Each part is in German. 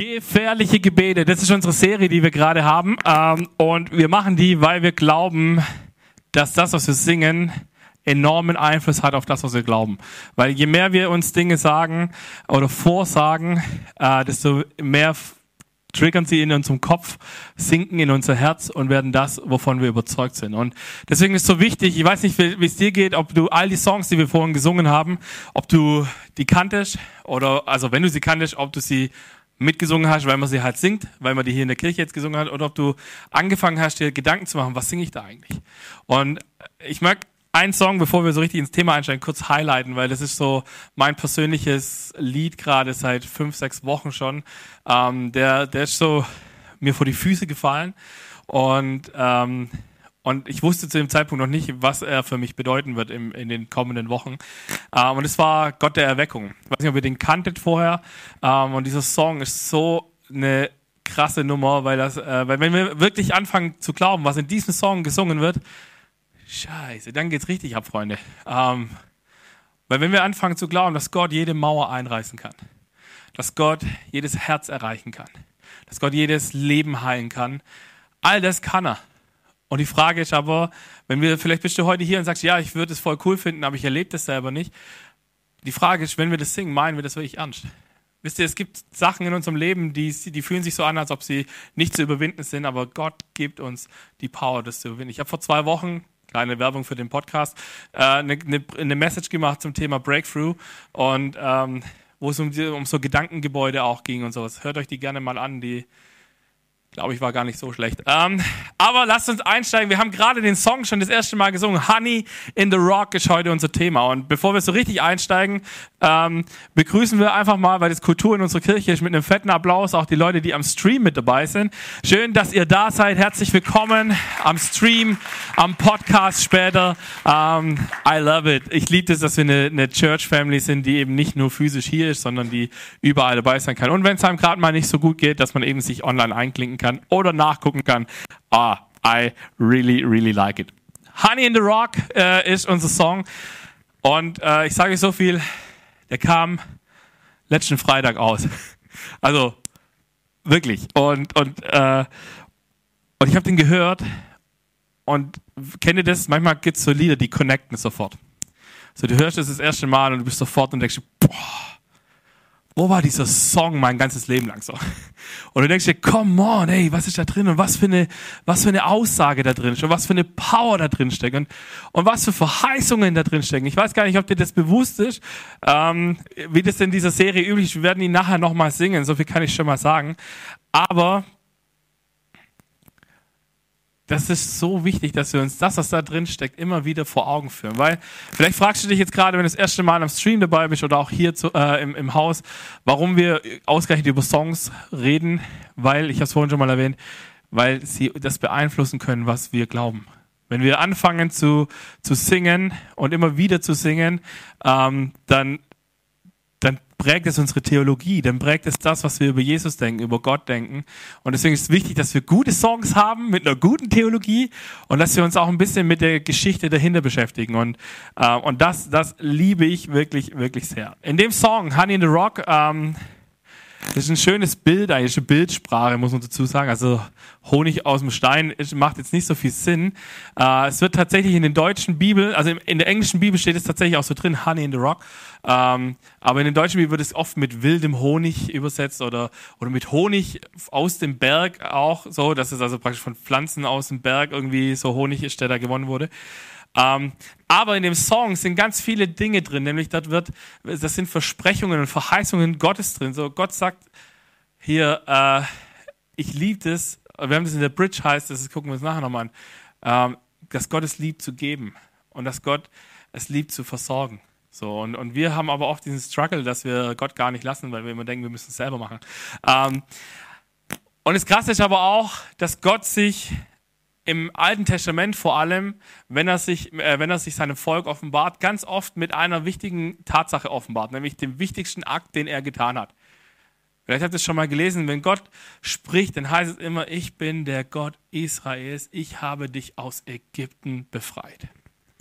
Gefährliche Gebete, das ist unsere Serie, die wir gerade haben. Ähm, und wir machen die, weil wir glauben, dass das, was wir singen, enormen Einfluss hat auf das, was wir glauben. Weil je mehr wir uns Dinge sagen oder vorsagen, äh, desto mehr triggern sie in unserem Kopf, sinken in unser Herz und werden das, wovon wir überzeugt sind. Und deswegen ist es so wichtig, ich weiß nicht, wie es dir geht, ob du all die Songs, die wir vorhin gesungen haben, ob du die kanntest oder, also wenn du sie kanntest, ob du sie mitgesungen hast, weil man sie halt singt, weil man die hier in der Kirche jetzt gesungen hat, oder ob du angefangen hast, dir Gedanken zu machen, was singe ich da eigentlich? Und ich mag einen Song, bevor wir so richtig ins Thema einsteigen, kurz highlighten, weil das ist so mein persönliches Lied gerade seit fünf, sechs Wochen schon. Ähm, der, der ist so mir vor die Füße gefallen und ähm, und ich wusste zu dem Zeitpunkt noch nicht, was er für mich bedeuten wird im, in den kommenden Wochen. Ähm, und es war Gott der Erweckung. Ich weiß nicht, ob ihr den kanntet vorher. Ähm, und dieser Song ist so eine krasse Nummer, weil das, äh, weil wenn wir wirklich anfangen zu glauben, was in diesem Song gesungen wird, scheiße, dann geht's richtig ab, Freunde. Ähm, weil wenn wir anfangen zu glauben, dass Gott jede Mauer einreißen kann, dass Gott jedes Herz erreichen kann, dass Gott jedes Leben heilen kann, all das kann er. Und die Frage ist aber, wenn wir, vielleicht bist du heute hier und sagst, ja, ich würde es voll cool finden, aber ich erlebe das selber nicht. Die Frage ist, wenn wir das singen, meinen wir das wirklich ernst? Wisst ihr, es gibt Sachen in unserem Leben, die, die fühlen sich so an, als ob sie nicht zu überwinden sind, aber Gott gibt uns die Power, das zu überwinden. Ich habe vor zwei Wochen, kleine Werbung für den Podcast, äh, eine, eine, eine Message gemacht zum Thema Breakthrough und ähm, wo es um, um so Gedankengebäude auch ging und sowas. Hört euch die gerne mal an, die Glaube ich, war gar nicht so schlecht. Ähm, aber lasst uns einsteigen. Wir haben gerade den Song schon das erste Mal gesungen. Honey in the Rock ist heute unser Thema. Und bevor wir so richtig einsteigen, ähm, begrüßen wir einfach mal, weil das Kultur in unserer Kirche ist, mit einem fetten Applaus auch die Leute, die am Stream mit dabei sind. Schön, dass ihr da seid. Herzlich willkommen am Stream, am Podcast später. Ähm, I love it. Ich liebe es, dass wir eine, eine Church Family sind, die eben nicht nur physisch hier ist, sondern die überall dabei sein kann. Und wenn es einem gerade mal nicht so gut geht, dass man eben sich online einklinken kann oder nachgucken kann. Ah, I really, really like it. Honey in the Rock äh, ist unser Song. Und äh, ich sage euch so viel, der kam letzten Freitag aus. Also wirklich. Und, und, äh, und ich habe den gehört und kennt ihr das? Manchmal gibt es so Lieder, die connecten sofort. So, du hörst es das erste Mal und du bist sofort und denkst, boah, wo war dieser Song mein ganzes Leben lang so? Und du denkst dir, come on, ey, was ist da drin und was für eine, was für eine Aussage da drin und was für eine Power da drin steckt und, und was für Verheißungen da drin stecken. Ich weiß gar nicht, ob dir das bewusst ist, ähm, wie das in dieser Serie üblich ist. Wir werden ihn nachher nochmal singen, so viel kann ich schon mal sagen. Aber das ist so wichtig, dass wir uns das, was da drin steckt, immer wieder vor Augen führen. Weil vielleicht fragst du dich jetzt gerade, wenn du das erste Mal am Stream dabei bist oder auch hier zu, äh, im, im Haus, warum wir ausgerechnet über Songs reden. Weil, ich habe es vorhin schon mal erwähnt, weil sie das beeinflussen können, was wir glauben. Wenn wir anfangen zu, zu singen und immer wieder zu singen, ähm, dann prägt es unsere Theologie, dann prägt es das, was wir über Jesus denken, über Gott denken. Und deswegen ist es wichtig, dass wir gute Songs haben mit einer guten Theologie und dass wir uns auch ein bisschen mit der Geschichte dahinter beschäftigen. Und, äh, und das, das liebe ich wirklich, wirklich sehr. In dem Song Honey in the Rock, ähm, das ist ein schönes Bild, eigentlich eine Bildsprache, muss man dazu sagen. Also Honig aus dem Stein macht jetzt nicht so viel Sinn. Äh, es wird tatsächlich in den deutschen Bibel, also in der englischen Bibel steht es tatsächlich auch so drin, Honey in the Rock. Ähm, aber in den deutschen Bibel wird es oft mit wildem Honig übersetzt oder, oder mit Honig aus dem Berg auch so, dass es also praktisch von Pflanzen aus dem Berg irgendwie so Honig ist, der da gewonnen wurde. Ähm, aber in dem Song sind ganz viele Dinge drin, nämlich dort wird, das sind Versprechungen und Verheißungen Gottes drin. So Gott sagt hier, äh, ich liebe das. Wir haben das in der Bridge heißt, das gucken wir uns nachher nochmal an, ähm, dass Gott es liebt zu geben und dass Gott es liebt zu versorgen. So, und, und wir haben aber oft diesen Struggle, dass wir Gott gar nicht lassen, weil wir immer denken, wir müssen es selber machen. Ähm, und das Krasse ist aber auch, dass Gott sich im Alten Testament vor allem, wenn er sich, äh, wenn er sich seinem Volk offenbart, ganz oft mit einer wichtigen Tatsache offenbart, nämlich dem wichtigsten Akt, den er getan hat. Vielleicht habt ihr es schon mal gelesen, wenn Gott spricht, dann heißt es immer, ich bin der Gott Israels, ich habe dich aus Ägypten befreit.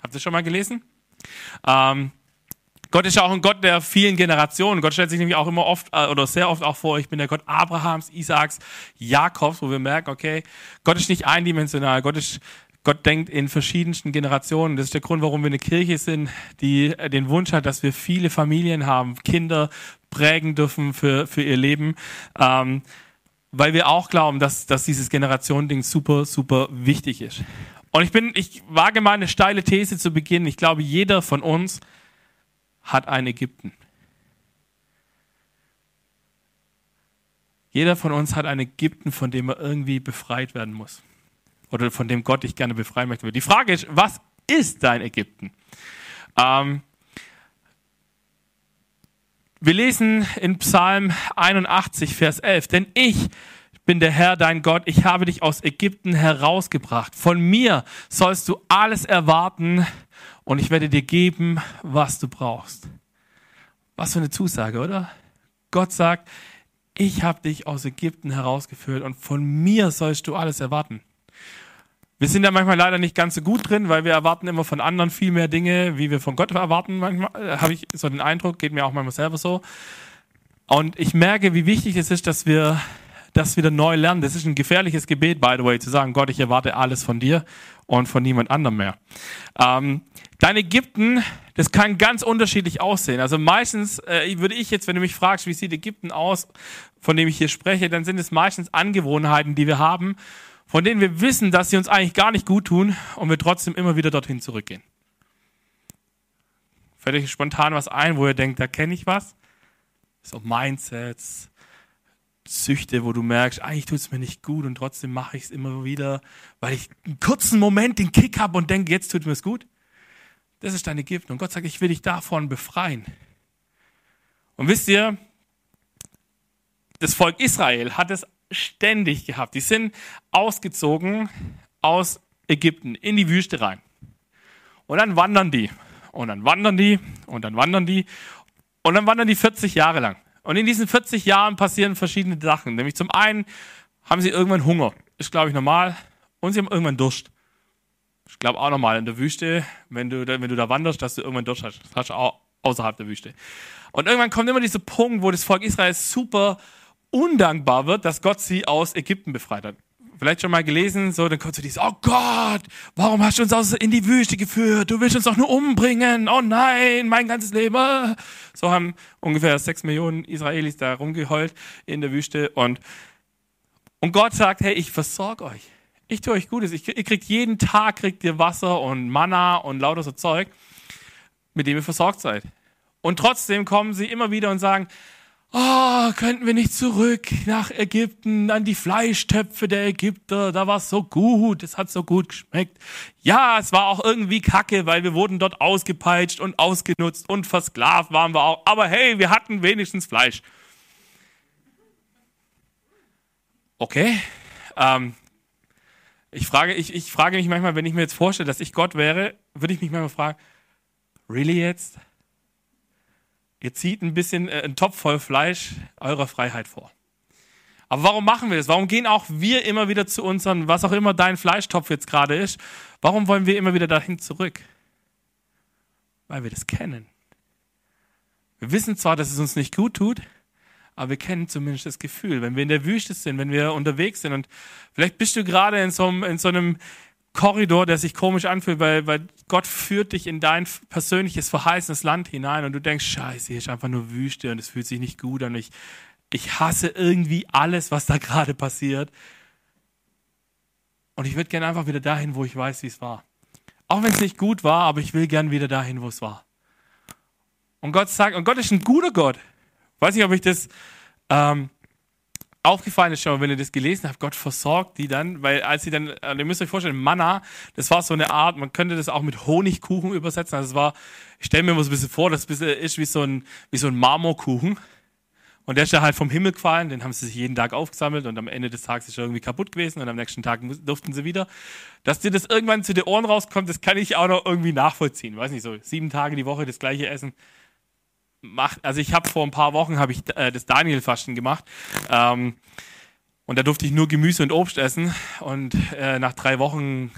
Habt ihr es schon mal gelesen? Ähm, Gott ist auch ein Gott der vielen Generationen. Gott stellt sich nämlich auch immer oft äh, oder sehr oft auch vor, ich bin der Gott Abrahams, Isaaks, Jakobs, wo wir merken, okay, Gott ist nicht eindimensional. Gott ist Gott denkt in verschiedensten Generationen. Das ist der Grund, warum wir eine Kirche sind, die äh, den Wunsch hat, dass wir viele Familien haben, Kinder prägen dürfen für, für ihr Leben. Ähm, weil wir auch glauben, dass, dass dieses Generationending super, super wichtig ist. Und ich bin, ich wage mal eine steile These zu Beginn. Ich glaube, jeder von uns hat ein Ägypten. Jeder von uns hat ein Ägypten, von dem er irgendwie befreit werden muss. Oder von dem Gott dich gerne befreien möchte. Die Frage ist, was ist dein Ägypten? Ähm, wir lesen in Psalm 81, Vers 11, denn ich bin der Herr, dein Gott, ich habe dich aus Ägypten herausgebracht. Von mir sollst du alles erwarten und ich werde dir geben, was du brauchst. Was für eine Zusage, oder? Gott sagt, ich habe dich aus Ägypten herausgeführt und von mir sollst du alles erwarten. Wir sind da manchmal leider nicht ganz so gut drin, weil wir erwarten immer von anderen viel mehr Dinge, wie wir von Gott erwarten. Manchmal äh, habe ich so den Eindruck, geht mir auch manchmal selber so. Und ich merke, wie wichtig es ist, dass wir das wieder neu lernen. Das ist ein gefährliches Gebet, by the way, zu sagen, Gott, ich erwarte alles von dir und von niemand anderem mehr. Ähm, dein Ägypten, das kann ganz unterschiedlich aussehen. Also meistens äh, würde ich jetzt, wenn du mich fragst, wie sieht Ägypten aus, von dem ich hier spreche, dann sind es meistens Angewohnheiten, die wir haben von denen wir wissen, dass sie uns eigentlich gar nicht gut tun und wir trotzdem immer wieder dorthin zurückgehen. Fällt euch spontan was ein, wo ihr denkt, da kenne ich was? So Mindsets, Süchte, wo du merkst, eigentlich tut es mir nicht gut und trotzdem mache ich es immer wieder, weil ich einen kurzen Moment den Kick habe und denke, jetzt tut mir es gut. Das ist deine Gift. Und Gott sagt, ich will dich davon befreien. Und wisst ihr, das Volk Israel hat es ständig gehabt. Die sind ausgezogen aus Ägypten in die Wüste rein. Und dann wandern die. Und dann wandern die. Und dann wandern die. Und dann wandern die 40 Jahre lang. Und in diesen 40 Jahren passieren verschiedene Sachen. Nämlich zum einen haben sie irgendwann Hunger. Ist, glaube ich, normal. Und sie haben irgendwann Durst. Ich glaube auch normal in der Wüste, wenn du, wenn du da wanderst, dass du irgendwann Durst hast. Das hast du auch außerhalb der Wüste. Und irgendwann kommt immer dieser Punkt, wo das Volk Israel super undankbar wird, dass Gott sie aus Ägypten befreit hat. Vielleicht schon mal gelesen, so, dann kommt so dieses, oh Gott, warum hast du uns aus, in die Wüste geführt? Du willst uns doch nur umbringen. Oh nein, mein ganzes Leben. So haben ungefähr sechs Millionen Israelis da rumgeheult in der Wüste und, und Gott sagt, hey, ich versorge euch. Ich tue euch Gutes. Ich, ihr kriegt jeden Tag, kriegt ihr Wasser und Manna und lauter so Zeug, mit dem ihr versorgt seid. Und trotzdem kommen sie immer wieder und sagen, Oh, könnten wir nicht zurück nach Ägypten an die Fleischtöpfe der Ägypter? Da war es so gut, es hat so gut geschmeckt. Ja, es war auch irgendwie kacke, weil wir wurden dort ausgepeitscht und ausgenutzt und versklavt waren wir auch. Aber hey, wir hatten wenigstens Fleisch. Okay. Ähm, ich, frage, ich, ich frage mich manchmal, wenn ich mir jetzt vorstelle, dass ich Gott wäre, würde ich mich manchmal fragen, really jetzt? Ihr zieht ein bisschen äh, einen Topf voll Fleisch eurer Freiheit vor. Aber warum machen wir das? Warum gehen auch wir immer wieder zu unseren, was auch immer dein Fleischtopf jetzt gerade ist, warum wollen wir immer wieder dahin zurück? Weil wir das kennen. Wir wissen zwar, dass es uns nicht gut tut, aber wir kennen zumindest das Gefühl, wenn wir in der Wüste sind, wenn wir unterwegs sind und vielleicht bist du gerade in so einem, in so einem Korridor, der sich komisch anfühlt, weil, weil Gott führt dich in dein persönliches verheißenes Land hinein und du denkst, scheiße, hier ist einfach nur Wüste und es fühlt sich nicht gut an. Ich, ich hasse irgendwie alles, was da gerade passiert. Und ich würde gerne einfach wieder dahin, wo ich weiß, wie es war. Auch wenn es nicht gut war, aber ich will gerne wieder dahin, wo es war. Und Gott sagt, und Gott ist ein guter Gott. Weiß nicht, ob ich das ähm, aufgefallen ist schon, wenn ihr das gelesen habt, Gott versorgt die dann, weil als sie dann, äh, ihr müsst euch vorstellen, Manna, das war so eine Art, man könnte das auch mit Honigkuchen übersetzen, also es war, ich stelle mir mal so ein bisschen vor, das ist wie so ein, wie so ein Marmorkuchen. Und der ist ja halt vom Himmel gefallen, den haben sie sich jeden Tag aufgesammelt und am Ende des Tages ist er irgendwie kaputt gewesen und am nächsten Tag durften sie wieder. Dass dir das irgendwann zu den Ohren rauskommt, das kann ich auch noch irgendwie nachvollziehen. Weiß nicht, so sieben Tage die Woche das gleiche Essen macht, also ich habe vor ein paar Wochen habe ich äh, das Daniel-Fasten gemacht. Ähm, und da durfte ich nur Gemüse und Obst essen. Und äh, nach drei Wochen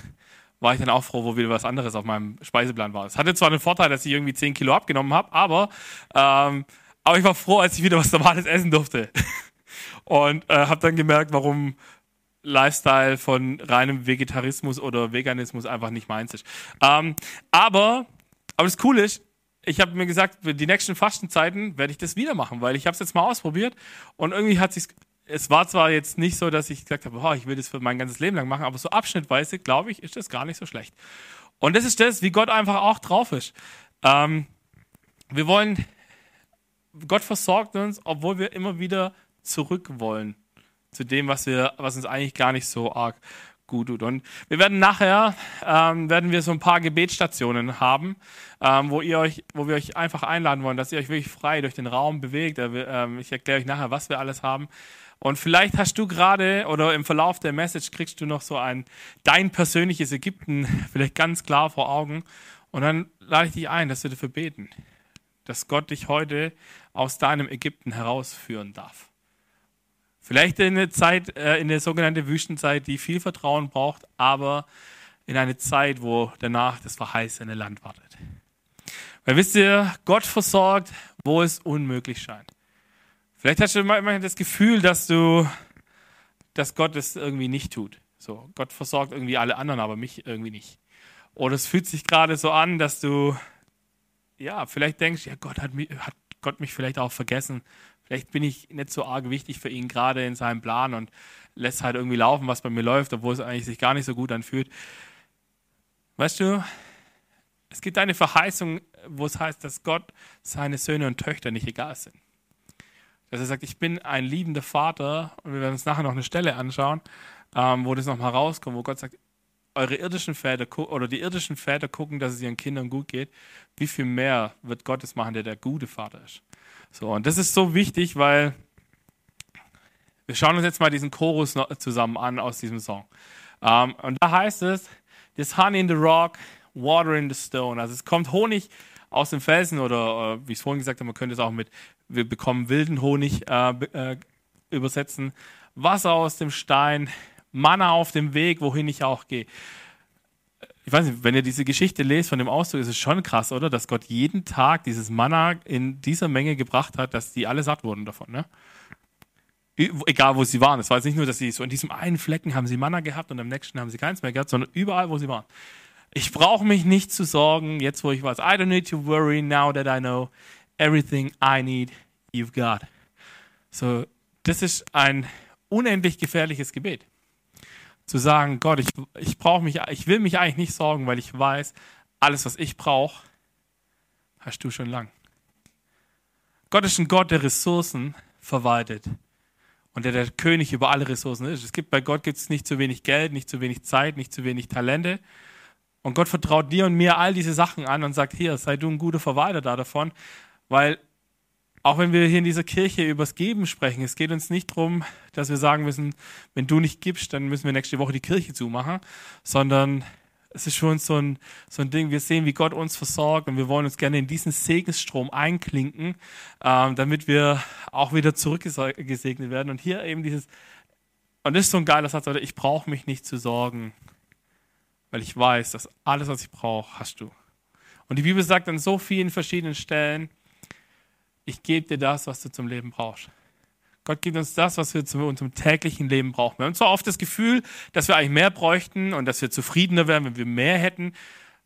war ich dann auch froh, wo wieder was anderes auf meinem Speiseplan war. Es hatte zwar den Vorteil, dass ich irgendwie 10 Kilo abgenommen habe, aber, ähm, aber ich war froh, als ich wieder was Normales essen durfte. Und äh, habe dann gemerkt, warum Lifestyle von reinem Vegetarismus oder Veganismus einfach nicht meins ist. Ähm, aber, aber das Coole ist, ich habe mir gesagt, die nächsten Fastenzeiten werde ich das wieder machen, weil ich habe es jetzt mal ausprobiert und irgendwie hat sich es war zwar jetzt nicht so, dass ich gesagt habe, oh, ich will das für mein ganzes Leben lang machen, aber so abschnittweise, glaube ich, ist das gar nicht so schlecht. Und das ist das, wie Gott einfach auch drauf ist. Ähm, wir wollen, Gott versorgt uns, obwohl wir immer wieder zurück wollen zu dem, was wir, was uns eigentlich gar nicht so arg gut tut. Und wir werden nachher, ähm, werden wir so ein paar Gebetsstationen haben, ähm, wo ihr euch, wo wir euch einfach einladen wollen, dass ihr euch wirklich frei durch den Raum bewegt. Ähm, ich erkläre euch nachher, was wir alles haben. Und vielleicht hast du gerade oder im Verlauf der Message kriegst du noch so ein dein persönliches Ägypten vielleicht ganz klar vor Augen. Und dann lade ich dich ein, dass wir dafür beten, dass Gott dich heute aus deinem Ägypten herausführen darf. Vielleicht in eine Zeit, äh, in der sogenannten Wüstenzeit, die viel Vertrauen braucht, aber in eine Zeit, wo danach das verheißene Land wartet. Weil wisst ihr, Gott versorgt, wo es unmöglich scheint. Vielleicht hast du manchmal das Gefühl, dass du, dass Gott es irgendwie nicht tut. So, Gott versorgt irgendwie alle anderen, aber mich irgendwie nicht. Oder es fühlt sich gerade so an, dass du, ja, vielleicht denkst, ja, Gott hat, mich, hat Gott mich vielleicht auch vergessen. Vielleicht bin ich nicht so arg wichtig für ihn gerade in seinem Plan und lässt halt irgendwie laufen, was bei mir läuft, obwohl es eigentlich sich gar nicht so gut anfühlt. Weißt du, es gibt eine Verheißung, wo es heißt, dass Gott seine Söhne und Töchter nicht egal sind dass er sagt, ich bin ein liebender Vater und wir werden uns nachher noch eine Stelle anschauen, ähm, wo das nochmal rauskommt, wo Gott sagt, eure irdischen Väter oder die irdischen Väter gucken, dass es ihren Kindern gut geht. Wie viel mehr wird Gott es machen, der der gute Vater ist? So, und das ist so wichtig, weil wir schauen uns jetzt mal diesen Chorus zusammen an aus diesem Song. Um, ähm, und da heißt es, this honey in the rock, water in the stone. Also es kommt Honig aus dem Felsen oder, äh, wie ich es vorhin gesagt habe, man könnte es auch mit wir bekommen wilden Honig äh, äh, übersetzen, Wasser aus dem Stein, Manna auf dem Weg, wohin ich auch gehe. Ich weiß nicht, wenn ihr diese Geschichte lest von dem Ausdruck, ist es schon krass, oder? Dass Gott jeden Tag dieses Manna in dieser Menge gebracht hat, dass die alle satt wurden davon, ne? Egal, wo sie waren. Es war jetzt nicht nur, dass sie so in diesem einen Flecken haben sie Manna gehabt und am nächsten haben sie keins mehr gehabt, sondern überall, wo sie waren. Ich brauche mich nicht zu sorgen, jetzt wo ich weiß. I don't need to worry now that I know everything I need, you've got. So, das ist ein unendlich gefährliches Gebet. Zu sagen, Gott, ich, ich brauche mich, ich will mich eigentlich nicht sorgen, weil ich weiß, alles, was ich brauche, hast du schon lang. Gott ist ein Gott, der Ressourcen verwaltet und der der König über alle Ressourcen ist. Es gibt bei Gott gibt es nicht zu wenig Geld, nicht zu wenig Zeit, nicht zu wenig Talente. Und Gott vertraut dir und mir all diese Sachen an und sagt, hier, sei du ein guter Verwalter da davon. Weil auch wenn wir hier in dieser Kirche übers Geben sprechen, es geht uns nicht darum, dass wir sagen müssen, wenn du nicht gibst, dann müssen wir nächste Woche die Kirche zumachen, sondern es ist uns so ein, so ein Ding, wir sehen, wie Gott uns versorgt und wir wollen uns gerne in diesen Segensstrom einklinken, ähm, damit wir auch wieder zurückgesegnet werden. Und hier eben dieses, und das ist so ein geiler Satz, ich brauche mich nicht zu sorgen, weil ich weiß, dass alles, was ich brauche, hast du. Und die Bibel sagt an so vielen verschiedenen Stellen, ich gebe dir das, was du zum Leben brauchst. Gott gibt uns das, was wir zu unserem täglichen Leben brauchen. Wir haben zwar oft das Gefühl, dass wir eigentlich mehr bräuchten und dass wir zufriedener wären, wenn wir mehr hätten.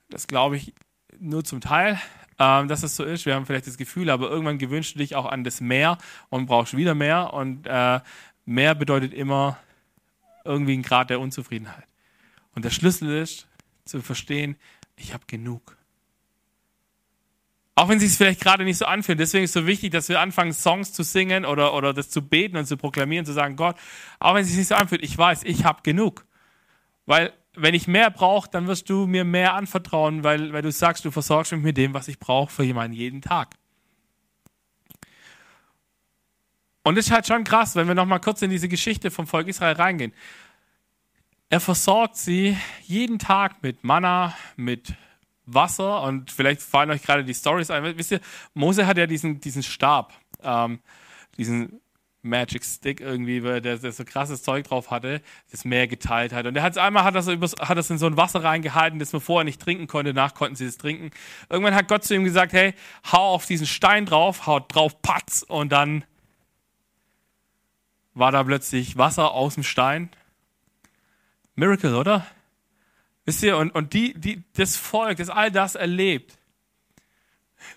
Das glaube ich nur zum Teil, ähm, dass es so ist. Wir haben vielleicht das Gefühl, aber irgendwann gewünschst du dich auch an das Mehr und brauchst wieder mehr. Und äh, mehr bedeutet immer irgendwie ein Grad der Unzufriedenheit. Und der Schlüssel ist, zu verstehen, ich habe genug. Auch wenn es sich vielleicht gerade nicht so anfühlt. Deswegen ist es so wichtig, dass wir anfangen, Songs zu singen oder, oder das zu beten und zu proklamieren, zu sagen, Gott, auch wenn es sich nicht so anfühlt, ich weiß, ich habe genug. Weil wenn ich mehr brauche, dann wirst du mir mehr anvertrauen, weil, weil du sagst, du versorgst mich mit dem, was ich brauche für jemanden jeden Tag. Und das ist halt schon krass, wenn wir nochmal kurz in diese Geschichte vom Volk Israel reingehen. Er versorgt sie jeden Tag mit Manna, mit Wasser und vielleicht fallen euch gerade die Stories ein. Wisst ihr, Mose hat ja diesen, diesen Stab, ähm, diesen Magic Stick irgendwie, der, der so krasses Zeug drauf hatte, das Meer geteilt hat. Und er hat einmal hat das, hat das in so ein Wasser reingehalten, das man vorher nicht trinken konnte, nach konnten sie es trinken. Irgendwann hat Gott zu ihm gesagt, hey, hau auf diesen Stein drauf, haut drauf, patz, und dann war da plötzlich Wasser aus dem Stein. Miracle, oder? Wisst ihr, und, und die, die, das Volk, das all das erlebt,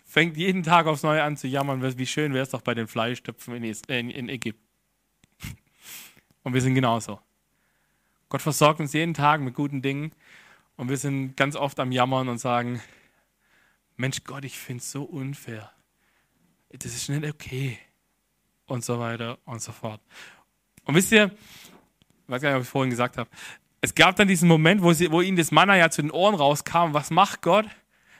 fängt jeden Tag aufs Neue an zu jammern, wie schön wäre es doch bei den Fleischtöpfen in, in, in Ägypten. Und wir sind genauso. Gott versorgt uns jeden Tag mit guten Dingen und wir sind ganz oft am Jammern und sagen, Mensch Gott, ich finde es so unfair. Das ist nicht okay. Und so weiter und so fort. Und wisst ihr, ich weiß gar nicht, ob ich vorhin gesagt habe, es gab dann diesen Moment, wo, sie, wo ihnen das Manna ja zu den Ohren rauskam. Was macht Gott?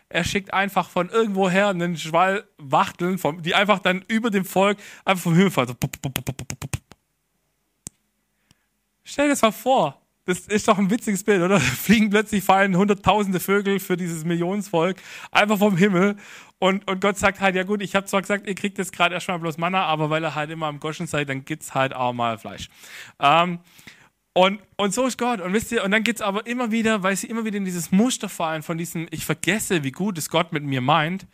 Er schickt einfach von irgendwoher einen Schwall Wachteln, vom, die einfach dann über dem Volk einfach vom Himmel fallen. Stell dir das mal vor. Das ist doch ein witziges Bild, oder? Fliegen plötzlich, fallen hunderttausende Vögel für dieses Millionensvolk einfach vom Himmel. Und, und Gott sagt halt, ja gut, ich habe zwar gesagt, ihr kriegt jetzt gerade erstmal bloß Manna, aber weil er halt immer am Goschen seid, dann gibt's halt auch mal Fleisch. Ähm, und, und so ist Gott. Und wisst ihr, und dann geht's aber immer wieder, weil sie immer wieder in dieses Muster fallen von diesem, ich vergesse, wie gut es Gott mit mir meint,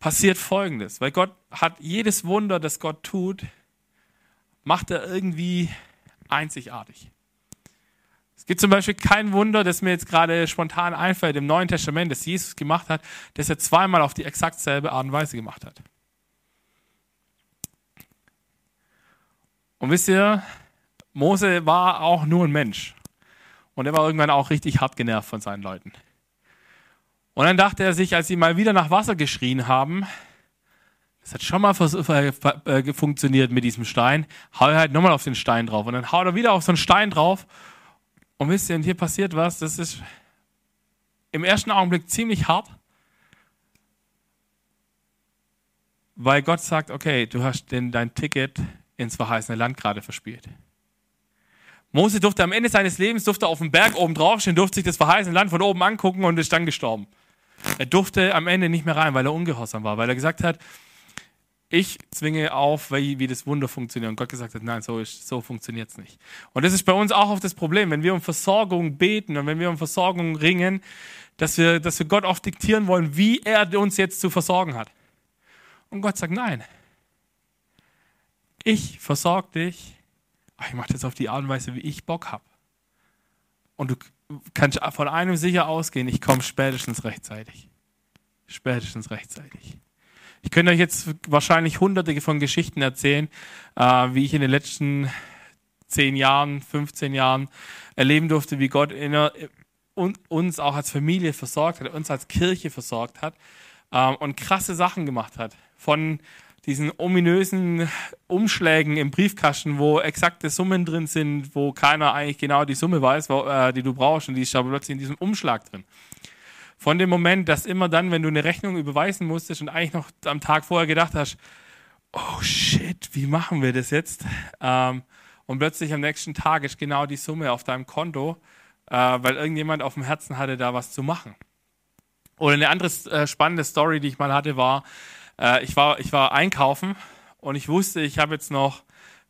passiert Folgendes. Weil Gott hat jedes Wunder, das Gott tut, macht er irgendwie einzigartig. Es gibt zum Beispiel kein Wunder, das mir jetzt gerade spontan einfällt im Neuen Testament, das Jesus gemacht hat, das er zweimal auf die exakt selbe Art und Weise gemacht hat. Und wisst ihr, Mose war auch nur ein Mensch. Und er war irgendwann auch richtig hart genervt von seinen Leuten. Und dann dachte er sich, als sie mal wieder nach Wasser geschrien haben, das hat schon mal äh, funktioniert mit diesem Stein, hau er halt nochmal auf den Stein drauf. Und dann haut er wieder auf so einen Stein drauf. Und wisst ihr, und hier passiert was, das ist im ersten Augenblick ziemlich hart. Weil Gott sagt, okay, du hast den, dein Ticket ins verheißene Land gerade verspielt. Mose durfte am Ende seines Lebens durfte auf dem Berg oben draufstehen, durfte sich das verheißene Land von oben angucken und ist dann gestorben. Er durfte am Ende nicht mehr rein, weil er ungehorsam war, weil er gesagt hat, ich zwinge auf, wie, wie das Wunder funktioniert. Und Gott gesagt hat, nein, so, so funktioniert es nicht. Und das ist bei uns auch oft das Problem, wenn wir um Versorgung beten und wenn wir um Versorgung ringen, dass wir, dass wir Gott oft diktieren wollen, wie er uns jetzt zu versorgen hat. Und Gott sagt, nein, ich versorge dich ich mache das auf die Art und Weise, wie ich Bock habe. Und du kannst von einem sicher ausgehen, ich komme spätestens rechtzeitig. Spätestens rechtzeitig. Ich könnte euch jetzt wahrscheinlich hunderte von Geschichten erzählen, äh, wie ich in den letzten zehn Jahren, 15 Jahren erleben durfte, wie Gott in, uns auch als Familie versorgt hat, uns als Kirche versorgt hat äh, und krasse Sachen gemacht hat. Von diesen ominösen Umschlägen im Briefkasten, wo exakte Summen drin sind, wo keiner eigentlich genau die Summe weiß, wo, äh, die du brauchst und die ist aber plötzlich in diesem Umschlag drin. Von dem Moment, dass immer dann, wenn du eine Rechnung überweisen musstest und eigentlich noch am Tag vorher gedacht hast, oh shit, wie machen wir das jetzt? Ähm, und plötzlich am nächsten Tag ist genau die Summe auf deinem Konto, äh, weil irgendjemand auf dem Herzen hatte, da was zu machen. Oder eine andere äh, spannende Story, die ich mal hatte, war, äh, ich, war, ich war einkaufen und ich wusste, ich habe jetzt noch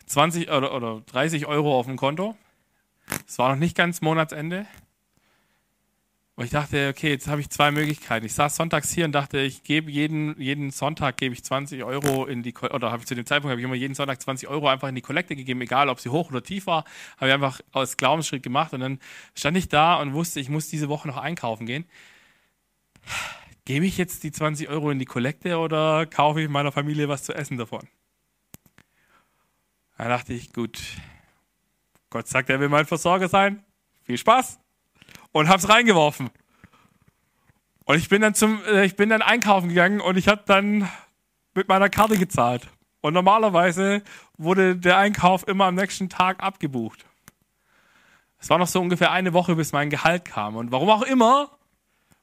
20 oder, oder 30 Euro auf dem Konto. Es war noch nicht ganz Monatsende. Und ich dachte, okay, jetzt habe ich zwei Möglichkeiten. Ich saß sonntags hier und dachte, ich gebe jeden, jeden Sonntag gebe ich 20 Euro in die, oder habe ich zu dem Zeitpunkt habe ich immer jeden Sonntag 20 Euro einfach in die Kollekte gegeben, egal ob sie hoch oder tief war, habe ich einfach aus Glaubensschritt gemacht und dann stand ich da und wusste, ich muss diese Woche noch einkaufen gehen gebe ich jetzt die 20 Euro in die Kollekte oder kaufe ich meiner Familie was zu essen davon? Da dachte ich, gut, Gott sagt, er will mein Versorger sein. Viel Spaß. Und hab's reingeworfen. Und ich bin dann zum, äh, ich bin dann einkaufen gegangen und ich habe dann mit meiner Karte gezahlt. Und normalerweise wurde der Einkauf immer am nächsten Tag abgebucht. Es war noch so ungefähr eine Woche, bis mein Gehalt kam. Und warum auch immer,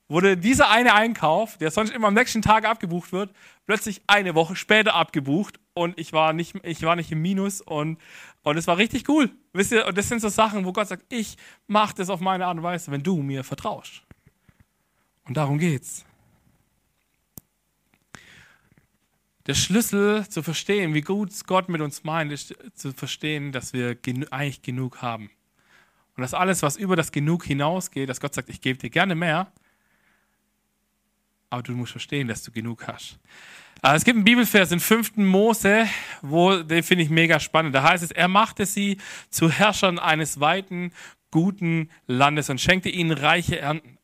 wurde dieser eine Einkauf, der sonst immer am nächsten Tag abgebucht wird, plötzlich eine Woche später abgebucht und ich war nicht, ich war nicht im Minus und, und es war richtig cool. Wisst ihr, und das sind so Sachen, wo Gott sagt, ich mache das auf meine Art und Weise, wenn du mir vertraust. Und darum geht's. der Schlüssel zu verstehen, wie gut Gott mit uns meint, ist zu verstehen, dass wir genu eigentlich genug haben. Und dass alles, was über das Genug hinausgeht, dass Gott sagt, ich gebe dir gerne mehr, aber du musst verstehen, dass du genug hast. Äh, es gibt einen Bibelvers in 5. Mose, wo, den finde ich mega spannend. Da heißt es, er machte sie zu Herrschern eines weiten, guten Landes und schenkte ihnen reiche Ernten.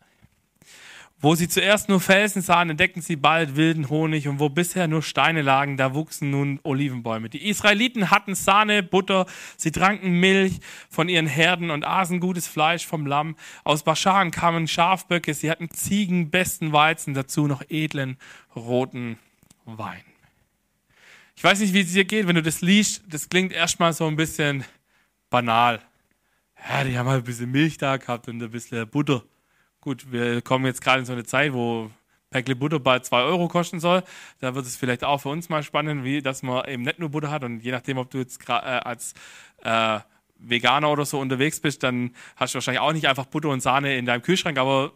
Wo sie zuerst nur Felsen sahen, entdeckten sie bald wilden Honig und wo bisher nur Steine lagen, da wuchsen nun Olivenbäume. Die Israeliten hatten Sahne, Butter, sie tranken Milch von ihren Herden und aßen gutes Fleisch vom Lamm. Aus Baschan kamen Schafböcke, sie hatten Ziegen, besten Weizen, dazu noch edlen roten Wein. Ich weiß nicht, wie es dir geht, wenn du das liest, das klingt erstmal so ein bisschen banal. Ja, die haben halt ein bisschen Milch da gehabt und ein bisschen Butter. Gut, wir kommen jetzt gerade in so eine Zeit, wo Päckle Butter bald 2 Euro kosten soll. Da wird es vielleicht auch für uns mal spannend, wie dass man eben nicht nur Butter hat und je nachdem, ob du jetzt äh, als äh, Veganer oder so unterwegs bist, dann hast du wahrscheinlich auch nicht einfach Butter und Sahne in deinem Kühlschrank, aber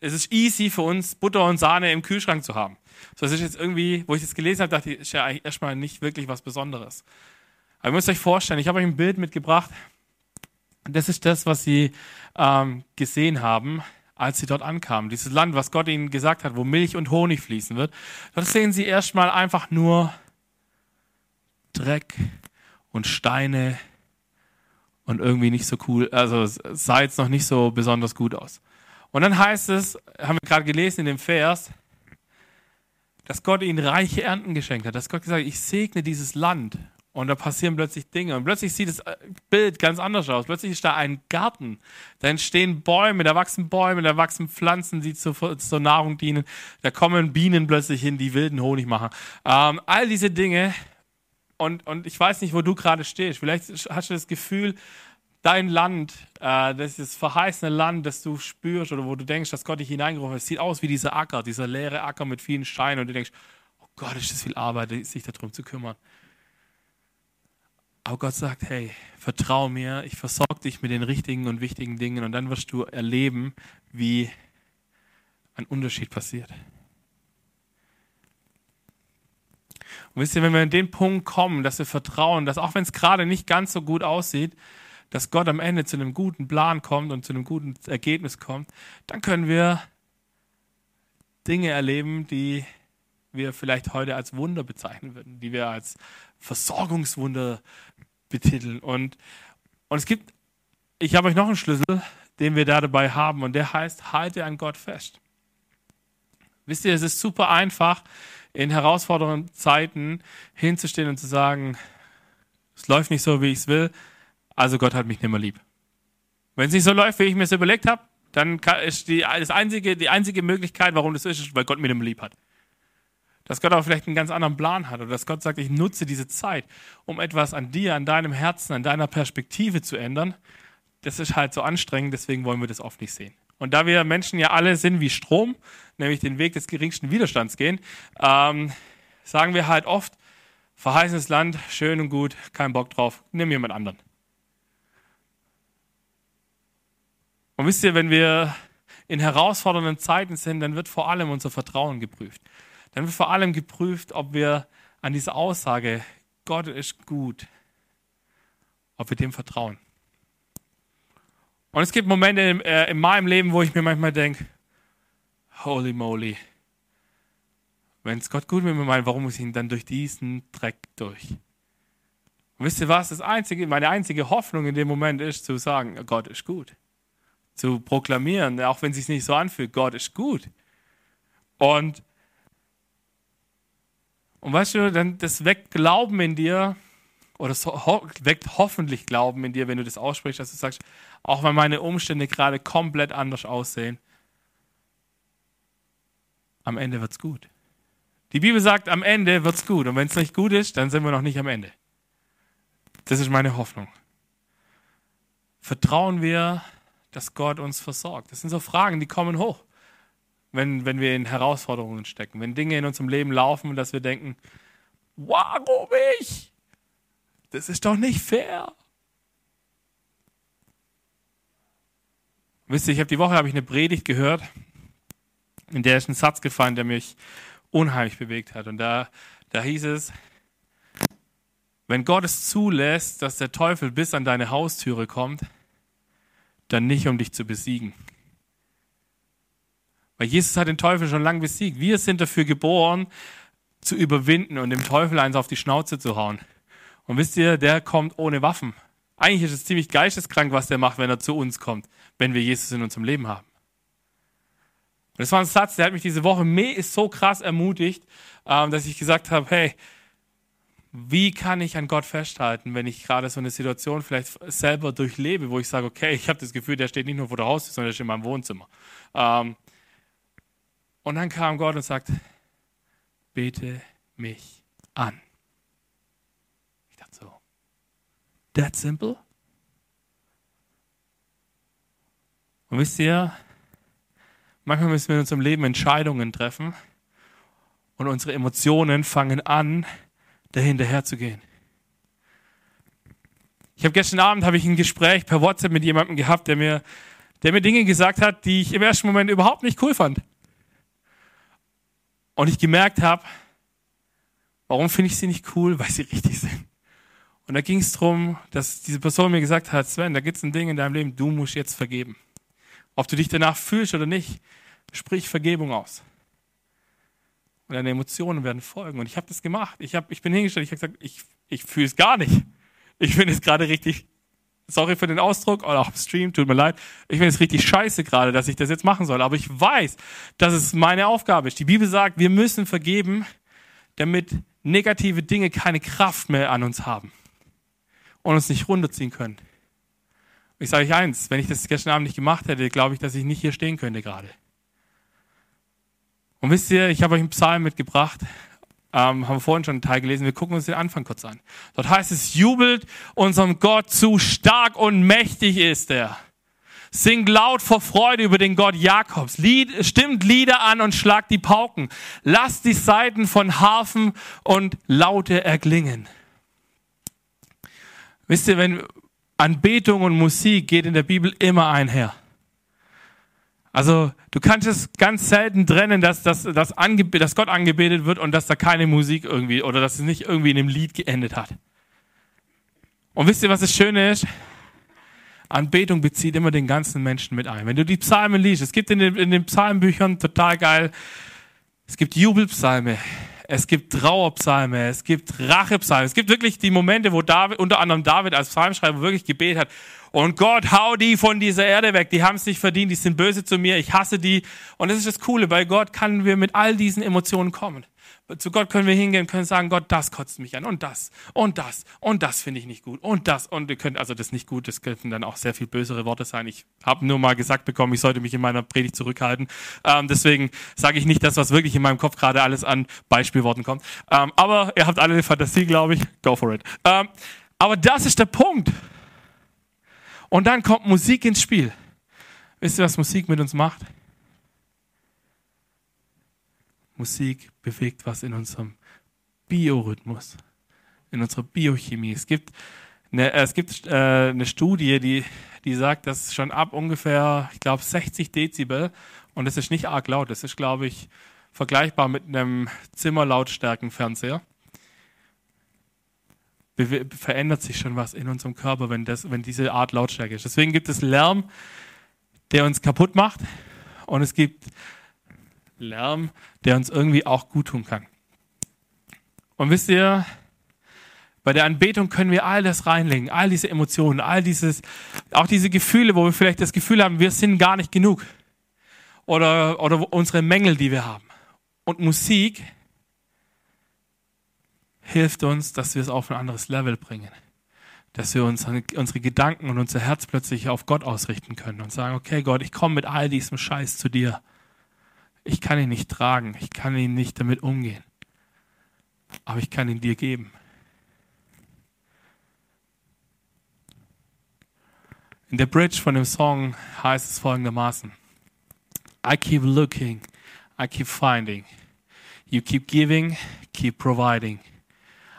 es ist easy für uns, Butter und Sahne im Kühlschrank zu haben. So, das ist jetzt irgendwie, wo ich das gelesen habe, dachte ich, ist ja eigentlich erstmal nicht wirklich was Besonderes. Aber ihr müsst euch vorstellen, ich habe euch ein Bild mitgebracht. Das ist das, was sie ähm, gesehen haben als sie dort ankamen. Dieses Land, was Gott ihnen gesagt hat, wo Milch und Honig fließen wird. Dort sehen sie erstmal einfach nur Dreck und Steine und irgendwie nicht so cool. Also es sah jetzt noch nicht so besonders gut aus. Und dann heißt es, haben wir gerade gelesen in dem Vers, dass Gott ihnen reiche Ernten geschenkt hat. Dass Gott gesagt hat, ich segne dieses Land. Und da passieren plötzlich Dinge. Und plötzlich sieht das äh, Bild ganz anders aus. Plötzlich ist da ein Garten. Da entstehen Bäume, da wachsen Bäume, da wachsen Pflanzen, die zur, zur Nahrung dienen. Da kommen Bienen plötzlich hin, die wilden Honig machen. Ähm, all diese Dinge. Und, und ich weiß nicht, wo du gerade stehst. Vielleicht hast du das Gefühl, dein Land, äh, das ist das verheißene Land, das du spürst oder wo du denkst, dass Gott dich hineingerufen hat, sieht aus wie dieser Acker, dieser leere Acker mit vielen Steinen. Und du denkst, oh Gott, ist das viel Arbeit, sich darum zu kümmern. Aber Gott sagt, hey, vertrau mir, ich versorge dich mit den richtigen und wichtigen Dingen und dann wirst du erleben, wie ein Unterschied passiert. Und wisst ihr, wenn wir an den Punkt kommen, dass wir vertrauen, dass auch wenn es gerade nicht ganz so gut aussieht, dass Gott am Ende zu einem guten Plan kommt und zu einem guten Ergebnis kommt, dann können wir Dinge erleben, die wir vielleicht heute als Wunder bezeichnen würden, die wir als Versorgungswunder betiteln. Und, und es gibt, ich habe euch noch einen Schlüssel, den wir da dabei haben, und der heißt, halte an Gott fest. Wisst ihr, es ist super einfach, in herausfordernden Zeiten hinzustehen und zu sagen, es läuft nicht so, wie ich es will, also Gott hat mich nicht mehr lieb. Wenn es nicht so läuft, wie ich mir es überlegt habe, dann ist die, das einzige, die einzige Möglichkeit, warum das ist, ist, weil Gott mich nicht mehr lieb hat. Dass Gott aber vielleicht einen ganz anderen Plan hat oder dass Gott sagt, ich nutze diese Zeit, um etwas an dir, an deinem Herzen, an deiner Perspektive zu ändern. Das ist halt so anstrengend, deswegen wollen wir das oft nicht sehen. Und da wir Menschen ja alle sind wie Strom, nämlich den Weg des geringsten Widerstands gehen, ähm, sagen wir halt oft, verheißenes Land, schön und gut, kein Bock drauf, nimm jemand anderen. Und wisst ihr, wenn wir in herausfordernden Zeiten sind, dann wird vor allem unser Vertrauen geprüft. Dann wird vor allem geprüft, ob wir an diese Aussage, Gott ist gut, ob wir dem vertrauen. Und es gibt Momente in, äh, in meinem Leben, wo ich mir manchmal denke, holy moly, wenn es Gott gut mit mir meint, warum muss ich ihn dann durch diesen Dreck durch? Und wisst ihr was? Das einzige, meine einzige Hoffnung in dem Moment ist zu sagen, Gott ist gut. Zu proklamieren, auch wenn es sich nicht so anfühlt, Gott ist gut. Und und weißt du, dann das weckt Glauben in dir, oder es weckt hoffentlich Glauben in dir, wenn du das aussprichst, dass du sagst, auch wenn meine Umstände gerade komplett anders aussehen, am Ende wird's gut. Die Bibel sagt, am Ende wird's gut. Und wenn es nicht gut ist, dann sind wir noch nicht am Ende. Das ist meine Hoffnung. Vertrauen wir, dass Gott uns versorgt? Das sind so Fragen, die kommen hoch wenn, wenn wir in Herausforderungen stecken, wenn Dinge in unserem Leben laufen, dass wir denken, warum ich? Das ist doch nicht fair. Wisst ihr, ich habe die Woche habe ich eine Predigt gehört, in der ist ein Satz gefallen, der mich unheimlich bewegt hat. Und da, Da hieß es, wenn Gott es zulässt, dass der Teufel bis an deine Haustüre kommt, dann nicht, um dich zu besiegen. Weil Jesus hat den Teufel schon lange besiegt. Wir sind dafür geboren, zu überwinden und dem Teufel eins auf die Schnauze zu hauen. Und wisst ihr, der kommt ohne Waffen. Eigentlich ist es ziemlich geisteskrank, was der macht, wenn er zu uns kommt, wenn wir Jesus in unserem Leben haben. Und das war ein Satz, der hat mich diese Woche so krass ermutigt, ähm, dass ich gesagt habe, hey, wie kann ich an Gott festhalten, wenn ich gerade so eine Situation vielleicht selber durchlebe, wo ich sage, okay, ich habe das Gefühl, der steht nicht nur vor der Haustür, sondern der steht in meinem Wohnzimmer. Ähm, und dann kam Gott und sagt, bete mich an. Ich dachte so, that simple? Und wisst ihr, manchmal müssen wir in unserem Leben Entscheidungen treffen und unsere Emotionen fangen an, dahinterher zu gehen. Ich habe gestern Abend habe ich ein Gespräch per WhatsApp mit jemandem gehabt, der mir, der mir Dinge gesagt hat, die ich im ersten Moment überhaupt nicht cool fand. Und ich gemerkt habe, warum finde ich sie nicht cool? Weil sie richtig sind. Und da ging es darum, dass diese Person mir gesagt hat, Sven, da gibt es ein Ding in deinem Leben, du musst jetzt vergeben. Ob du dich danach fühlst oder nicht, sprich Vergebung aus. Und deine Emotionen werden folgen. Und ich habe das gemacht. Ich, hab, ich bin hingestellt, ich habe gesagt, ich, ich fühle es gar nicht. Ich finde es gerade richtig, sorry für den Ausdruck, oder auch im Stream, tut mir leid. Ich finde es richtig scheiße gerade, dass ich das jetzt machen soll. Aber ich weiß, dass es meine Aufgabe ist. Die Bibel sagt, wir müssen vergeben, damit negative Dinge keine Kraft mehr an uns haben und uns nicht runterziehen können. Ich sage euch eins, wenn ich das gestern Abend nicht gemacht hätte, glaube ich, dass ich nicht hier stehen könnte gerade. Und wisst ihr, ich habe euch einen Psalm mitgebracht, ähm, haben wir vorhin schon einen Teil gelesen, wir gucken uns den Anfang kurz an. Dort heißt es, jubelt unserem Gott zu, stark und mächtig ist er. Singt laut vor Freude über den Gott Jakobs. Lied, stimmt Lieder an und schlagt die Pauken. Lasst die Saiten von Harfen und Laute erklingen. Wisst ihr, wenn Anbetung und Musik geht in der Bibel immer einher. Also du kannst es ganz selten trennen, dass, dass, dass, dass Gott angebetet wird und dass da keine Musik irgendwie oder dass es nicht irgendwie in einem Lied geendet hat. Und wisst ihr, was das Schöne ist? Anbetung bezieht immer den ganzen Menschen mit ein. Wenn du die Psalmen liest, es gibt in den, in den Psalmbüchern total geil, es gibt Jubelpsalme, es gibt Trauerpsalme, es gibt Rachepsalme, es gibt wirklich die Momente, wo David, unter anderem David als Psalmschreiber wirklich gebetet hat, und Gott, hau die von dieser Erde weg, die haben es nicht verdient, die sind böse zu mir, ich hasse die. Und das ist das Coole, bei Gott können wir mit all diesen Emotionen kommen. Zu Gott können wir hingehen, können sagen, Gott, das kotzt mich an und das und das und das finde ich nicht gut und das und ihr könnt also das nicht gut, das könnten dann auch sehr viel bösere Worte sein. Ich habe nur mal gesagt bekommen, ich sollte mich in meiner Predigt zurückhalten. Ähm, deswegen sage ich nicht das, was wirklich in meinem Kopf gerade alles an Beispielworten kommt. Ähm, aber ihr habt alle eine Fantasie, glaube ich. Go for it. Ähm, aber das ist der Punkt. Und dann kommt Musik ins Spiel. Wisst ihr, was Musik mit uns macht? Musik bewegt was in unserem Biorhythmus, in unserer Biochemie. Es gibt eine, es gibt, äh, eine Studie, die, die sagt, dass schon ab ungefähr, ich glaube, 60 Dezibel, und das ist nicht arg laut, das ist, glaube ich, vergleichbar mit einem Zimmerlautstärkenfernseher, verändert sich schon was in unserem Körper, wenn, das, wenn diese Art Lautstärke ist. Deswegen gibt es Lärm, der uns kaputt macht, und es gibt Lärm, der uns irgendwie auch gut tun kann. Und wisst ihr, bei der Anbetung können wir all das reinlegen, all diese Emotionen, all dieses, auch diese Gefühle, wo wir vielleicht das Gefühl haben, wir sind gar nicht genug. Oder, oder unsere Mängel, die wir haben. Und Musik hilft uns, dass wir es auf ein anderes Level bringen. Dass wir uns, unsere Gedanken und unser Herz plötzlich auf Gott ausrichten können und sagen, okay Gott, ich komme mit all diesem Scheiß zu dir. Ich kann ihn nicht tragen, ich kann ihn nicht damit umgehen, aber ich kann ihn dir geben. In der Bridge von dem Song heißt es folgendermaßen: I keep looking, I keep finding. You keep giving, keep providing.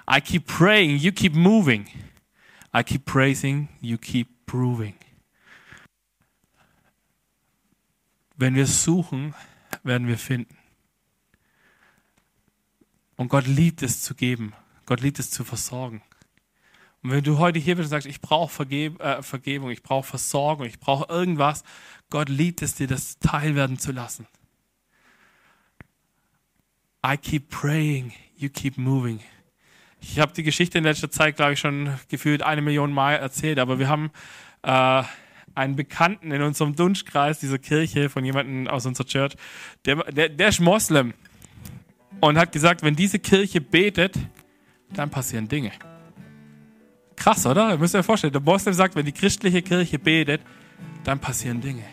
I keep praying, you keep moving. I keep praising, you keep proving. Wenn wir suchen, werden wir finden. Und Gott liebt es zu geben. Gott liebt es zu versorgen. Und wenn du heute hier bist und sagst, ich brauche Vergeb äh, Vergebung, ich brauche Versorgung, ich brauche irgendwas, Gott liebt es dir, das teilwerden zu lassen. I keep praying, you keep moving. Ich habe die Geschichte in letzter Zeit, glaube ich, schon gefühlt eine Million Mal erzählt, aber wir haben äh, einen Bekannten in unserem Dunschkreis dieser Kirche von jemandem aus unserer Church, der, der, der ist Moslem und hat gesagt, wenn diese Kirche betet, dann passieren Dinge. Krass, oder? Ihr müsst euch vorstellen, der Moslem sagt, wenn die christliche Kirche betet, dann passieren Dinge.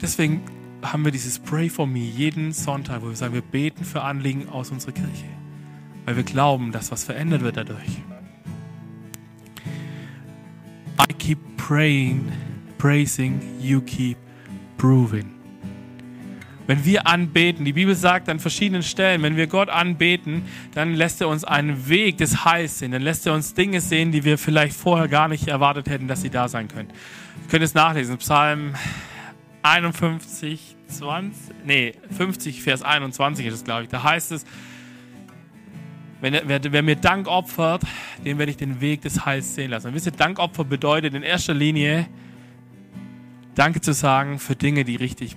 Deswegen haben wir dieses Pray for Me jeden Sonntag, wo wir sagen, wir beten für Anliegen aus unserer Kirche. Weil wir glauben, dass was verändert wird dadurch. I keep praying, praising, you keep proving. Wenn wir anbeten, die Bibel sagt an verschiedenen Stellen, wenn wir Gott anbeten, dann lässt er uns einen Weg des Heils sehen. Dann lässt er uns Dinge sehen, die wir vielleicht vorher gar nicht erwartet hätten, dass sie da sein können. Ihr könnt es nachlesen. Psalm 51, 20, nee, 50, Vers 21 ist es, glaube ich. Da heißt es, wenn, wer, wer, mir Dank opfert, dem werde ich den Weg des Heils sehen lassen. Und wisst ihr, Dankopfer bedeutet in erster Linie, Danke zu sagen für Dinge, die richtig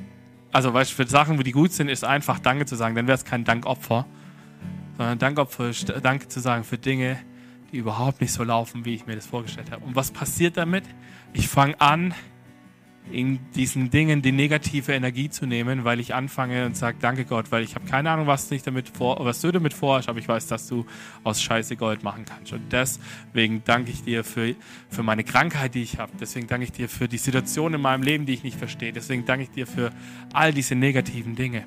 also weißt, für Sachen, die gut sind, ist einfach Danke zu sagen. Dann wäre es kein Dankopfer, sondern Dankopfer ist Danke zu sagen für Dinge, die überhaupt nicht so laufen, wie ich mir das vorgestellt habe. Und was passiert damit? Ich fange an, in diesen Dingen die negative Energie zu nehmen, weil ich anfange und sage, danke Gott, weil ich habe keine Ahnung, was, nicht damit vor, was du damit vorhast, aber ich weiß, dass du aus Scheiße Gold machen kannst. Und deswegen danke ich dir für, für meine Krankheit, die ich habe. Deswegen danke ich dir für die Situation in meinem Leben, die ich nicht verstehe. Deswegen danke ich dir für all diese negativen Dinge.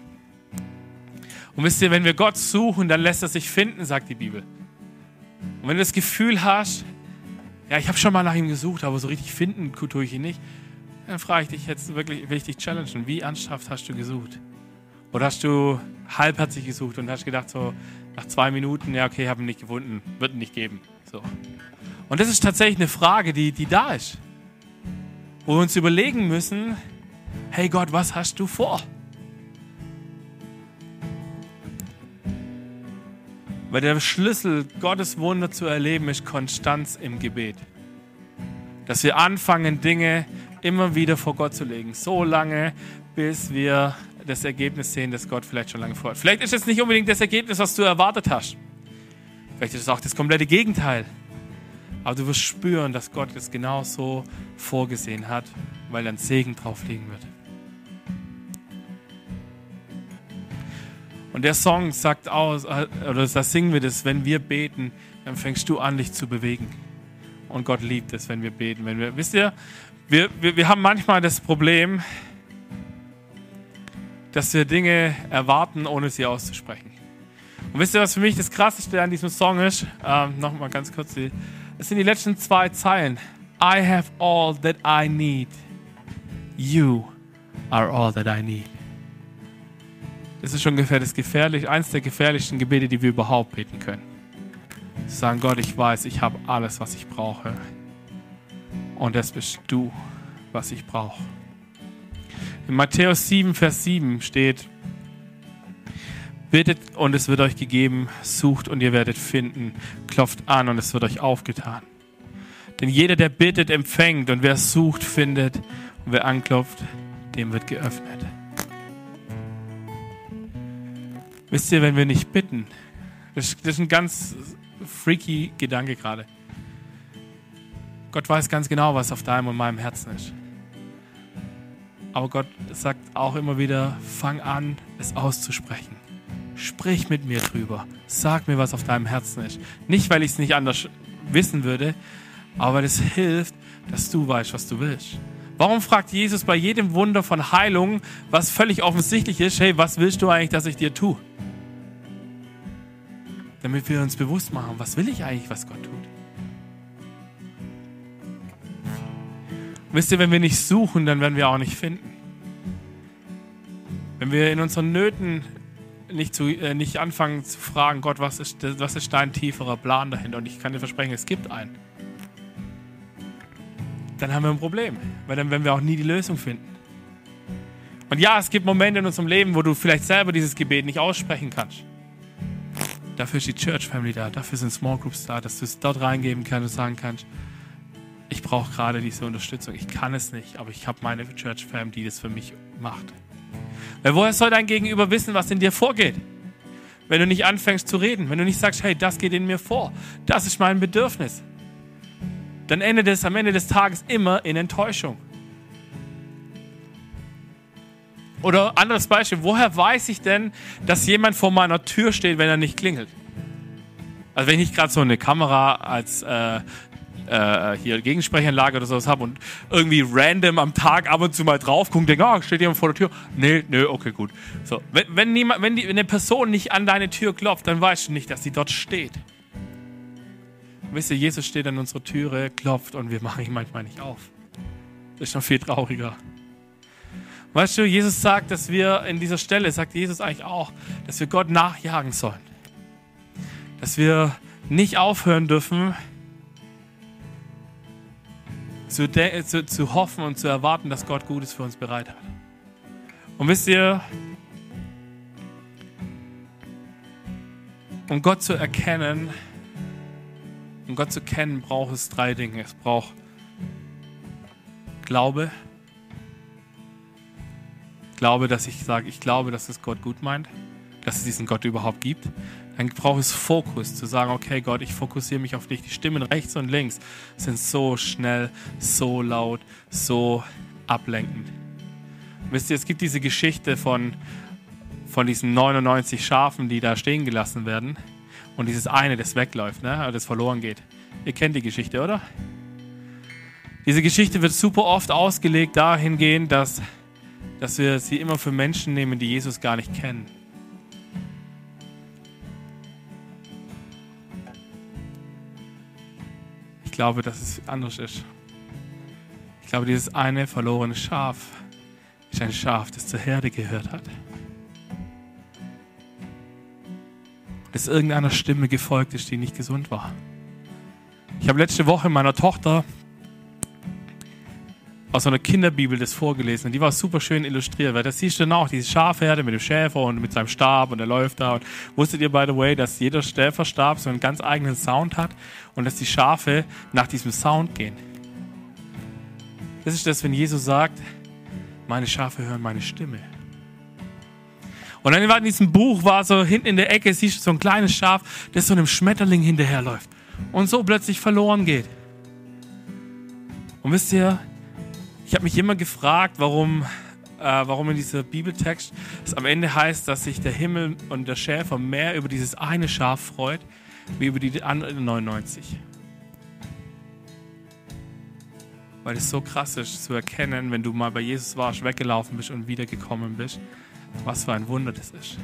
Und wisst ihr, wenn wir Gott suchen, dann lässt er sich finden, sagt die Bibel. Und wenn du das Gefühl hast, ja, ich habe schon mal nach ihm gesucht, aber so richtig finden tue ich ihn nicht, dann frage ich dich jetzt wirklich, will ich dich challengen, wie ernsthaft hast du gesucht? Oder hast du halbherzig gesucht und hast gedacht, so nach zwei Minuten, ja, okay, habe ihn nicht gefunden, wird ihn nicht geben. So. Und das ist tatsächlich eine Frage, die, die da ist. Wo wir uns überlegen müssen, hey Gott, was hast du vor? Weil der Schlüssel, Gottes Wunder zu erleben, ist Konstanz im Gebet. Dass wir anfangen, Dinge immer wieder vor Gott zu legen. So lange, bis wir das Ergebnis sehen, das Gott vielleicht schon lange vorhat. Vielleicht ist es nicht unbedingt das Ergebnis, was du erwartet hast. Vielleicht ist es auch das komplette Gegenteil. Aber du wirst spüren, dass Gott es genau so vorgesehen hat, weil ein Segen drauf liegen wird. Und der Song sagt aus, oder da singen wir das, wenn wir beten, dann fängst du an, dich zu bewegen. Und Gott liebt es, wenn wir beten. Wenn wir, wisst ihr, wir, wir, wir haben manchmal das Problem, dass wir Dinge erwarten, ohne sie auszusprechen. Und wisst ihr, was für mich das Krasseste an diesem Song ist? Ähm, Nochmal ganz kurz. Es sind die letzten zwei Zeilen. I have all that I need. You are all that I need. Das ist schon ungefähr das gefährlich, eins der gefährlichsten Gebete, die wir überhaupt beten können. Sagen, Gott, ich weiß, ich habe alles, was ich brauche. Und das bist du, was ich brauche. In Matthäus 7, Vers 7 steht, Bittet und es wird euch gegeben, sucht und ihr werdet finden, klopft an und es wird euch aufgetan. Denn jeder, der bittet, empfängt und wer sucht, findet und wer anklopft, dem wird geöffnet. Wisst ihr, wenn wir nicht bitten, das ist ein ganz freaky Gedanke gerade. Gott weiß ganz genau, was auf deinem und meinem Herzen ist. Aber Gott sagt auch immer wieder, fang an, es auszusprechen. Sprich mit mir drüber. Sag mir, was auf deinem Herzen ist. Nicht, weil ich es nicht anders wissen würde, aber weil es hilft, dass du weißt, was du willst. Warum fragt Jesus bei jedem Wunder von Heilung, was völlig offensichtlich ist, hey, was willst du eigentlich, dass ich dir tue? Damit wir uns bewusst machen, was will ich eigentlich, was Gott tut? Wisst ihr, wenn wir nicht suchen, dann werden wir auch nicht finden. Wenn wir in unseren Nöten nicht, zu, äh, nicht anfangen zu fragen, Gott, was ist, was ist dein tieferer Plan dahinter? Und ich kann dir versprechen, es gibt einen. Dann haben wir ein Problem, weil dann werden wir auch nie die Lösung finden. Und ja, es gibt Momente in unserem Leben, wo du vielleicht selber dieses Gebet nicht aussprechen kannst. Dafür ist die Church Family da, dafür sind Small Groups da, dass du es dort reingeben kannst und sagen kannst, ich brauche gerade diese Unterstützung. Ich kann es nicht, aber ich habe meine Church Family, die das für mich macht. Weil woher soll dein Gegenüber wissen, was in dir vorgeht? Wenn du nicht anfängst zu reden, wenn du nicht sagst, hey, das geht in mir vor, das ist mein Bedürfnis, dann endet es am Ende des Tages immer in Enttäuschung. Oder anderes Beispiel, woher weiß ich denn, dass jemand vor meiner Tür steht, wenn er nicht klingelt? Also wenn ich nicht gerade so eine Kamera als äh, äh, hier Gegensprechanlage oder sowas habe und irgendwie random am Tag ab und zu mal drauf gucke und denke, oh, steht jemand vor der Tür? Nee, nee, okay, gut. So, wenn, wenn, niemand, wenn, die, wenn eine Person nicht an deine Tür klopft, dann weißt du nicht, dass sie dort steht. Wisst ihr, Jesus steht an unserer Türe, klopft und wir machen ihn manchmal nicht auf. Das ist noch viel trauriger. Weißt du, Jesus sagt, dass wir in dieser Stelle, sagt Jesus eigentlich auch, dass wir Gott nachjagen sollen. Dass wir nicht aufhören dürfen, zu, zu, zu hoffen und zu erwarten, dass Gott Gutes für uns bereit hat. Und wisst ihr, um Gott zu erkennen, um Gott zu kennen, braucht es drei Dinge. Es braucht Glaube, glaube, dass ich sage, ich glaube, dass es Gott gut meint, dass es diesen Gott überhaupt gibt. Dann braucht es Fokus, zu sagen, okay Gott, ich fokussiere mich auf dich. Die Stimmen rechts und links sind so schnell, so laut, so ablenkend. Wisst ihr, es gibt diese Geschichte von, von diesen 99 Schafen, die da stehen gelassen werden und dieses eine, das wegläuft, ne, das verloren geht. Ihr kennt die Geschichte, oder? Diese Geschichte wird super oft ausgelegt dahingehend, dass dass wir sie immer für Menschen nehmen, die Jesus gar nicht kennen. Ich glaube, dass es anders ist. Ich glaube, dieses eine verlorene Schaf ist ein Schaf, das zur Herde gehört hat. Das irgendeiner Stimme gefolgt ist, die nicht gesund war. Ich habe letzte Woche meiner Tochter aus einer Kinderbibel das vorgelesen und die war super schön illustriert, weil das siehst du dann auch, diese Schafherde mit dem Schäfer und mit seinem Stab und der läuft da. Und wusstet ihr, by the way, dass jeder Schäferstab so einen ganz eigenen Sound hat und dass die Schafe nach diesem Sound gehen? Das ist das, wenn Jesus sagt, meine Schafe hören meine Stimme. Und dann in diesem Buch war so hinten in der Ecke, siehst du so ein kleines Schaf, das so einem Schmetterling hinterherläuft und so plötzlich verloren geht. Und wisst ihr, ich habe mich immer gefragt, warum, äh, warum in dieser Bibeltext es am Ende heißt, dass sich der Himmel und der Schäfer mehr über dieses eine Schaf freut, wie über die anderen 99. Weil es so krass ist zu erkennen, wenn du mal bei Jesus warst, weggelaufen bist und wiedergekommen bist, was für ein Wunder das ist.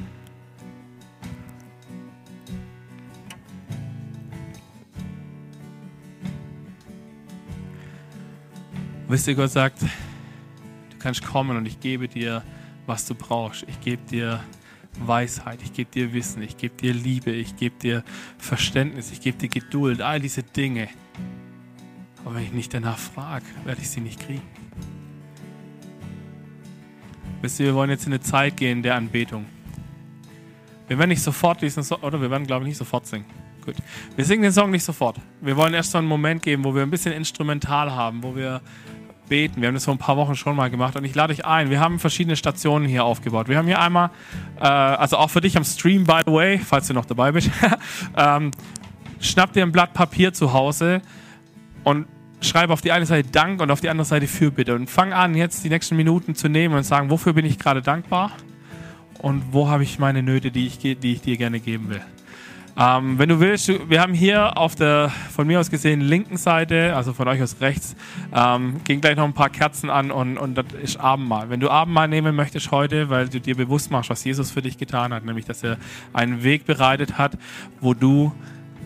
Wisst ihr, Gott sagt, du kannst kommen und ich gebe dir, was du brauchst. Ich gebe dir Weisheit, ich gebe dir Wissen, ich gebe dir Liebe, ich gebe dir Verständnis, ich gebe dir Geduld, all diese Dinge. Aber wenn ich nicht danach frage, werde ich sie nicht kriegen. Wisst ihr, wir wollen jetzt in eine Zeit gehen der Anbetung. Wir werden nicht sofort diesen, so oder wir werden, glaube ich, nicht sofort singen. Gut. Wir singen den Song nicht sofort. Wir wollen erst so einen Moment geben, wo wir ein bisschen instrumental haben, wo wir beten. Wir haben das vor ein paar Wochen schon mal gemacht und ich lade euch ein. Wir haben verschiedene Stationen hier aufgebaut. Wir haben hier einmal, äh, also auch für dich am Stream, by the way, falls du noch dabei bist, ähm, schnapp dir ein Blatt Papier zu Hause und schreibe auf die eine Seite Dank und auf die andere Seite Fürbitte und fang an, jetzt die nächsten Minuten zu nehmen und sagen, wofür bin ich gerade dankbar und wo habe ich meine Nöte, die ich, die ich dir gerne geben will. Ähm, wenn du willst, wir haben hier auf der von mir aus gesehen linken Seite, also von euch aus rechts, ähm, gehen gleich noch ein paar Kerzen an und, und das ist Abendmahl. Wenn du Abendmahl nehmen möchtest heute, weil du dir bewusst machst, was Jesus für dich getan hat, nämlich dass er einen Weg bereitet hat, wo du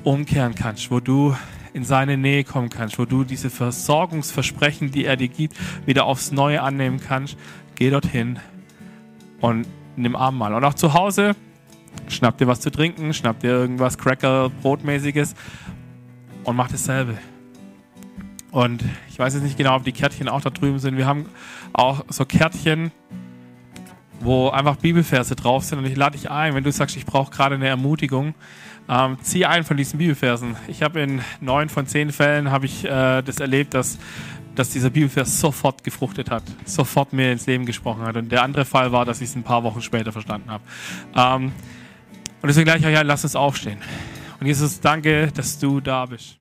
umkehren kannst, wo du in seine Nähe kommen kannst, wo du diese Versorgungsversprechen, die er dir gibt, wieder aufs Neue annehmen kannst, geh dorthin und nimm Abendmahl. Und auch zu Hause, Schnapp dir was zu trinken, schnapp dir irgendwas Cracker, Brotmäßiges und mach dasselbe. Und ich weiß jetzt nicht genau, ob die Kärtchen auch da drüben sind. Wir haben auch so Kärtchen, wo einfach Bibelverse drauf sind. Und ich lade dich ein, wenn du sagst, ich brauche gerade eine Ermutigung, ähm, zieh ein von diesen Bibelversen. Ich habe in neun von zehn Fällen habe ich äh, das erlebt, dass dass dieser Bibelvers sofort gefruchtet hat, sofort mir ins Leben gesprochen hat. Und der andere Fall war, dass ich es ein paar Wochen später verstanden habe. Ähm, und deswegen gleich, ja, lass uns aufstehen. Und Jesus, danke, dass du da bist.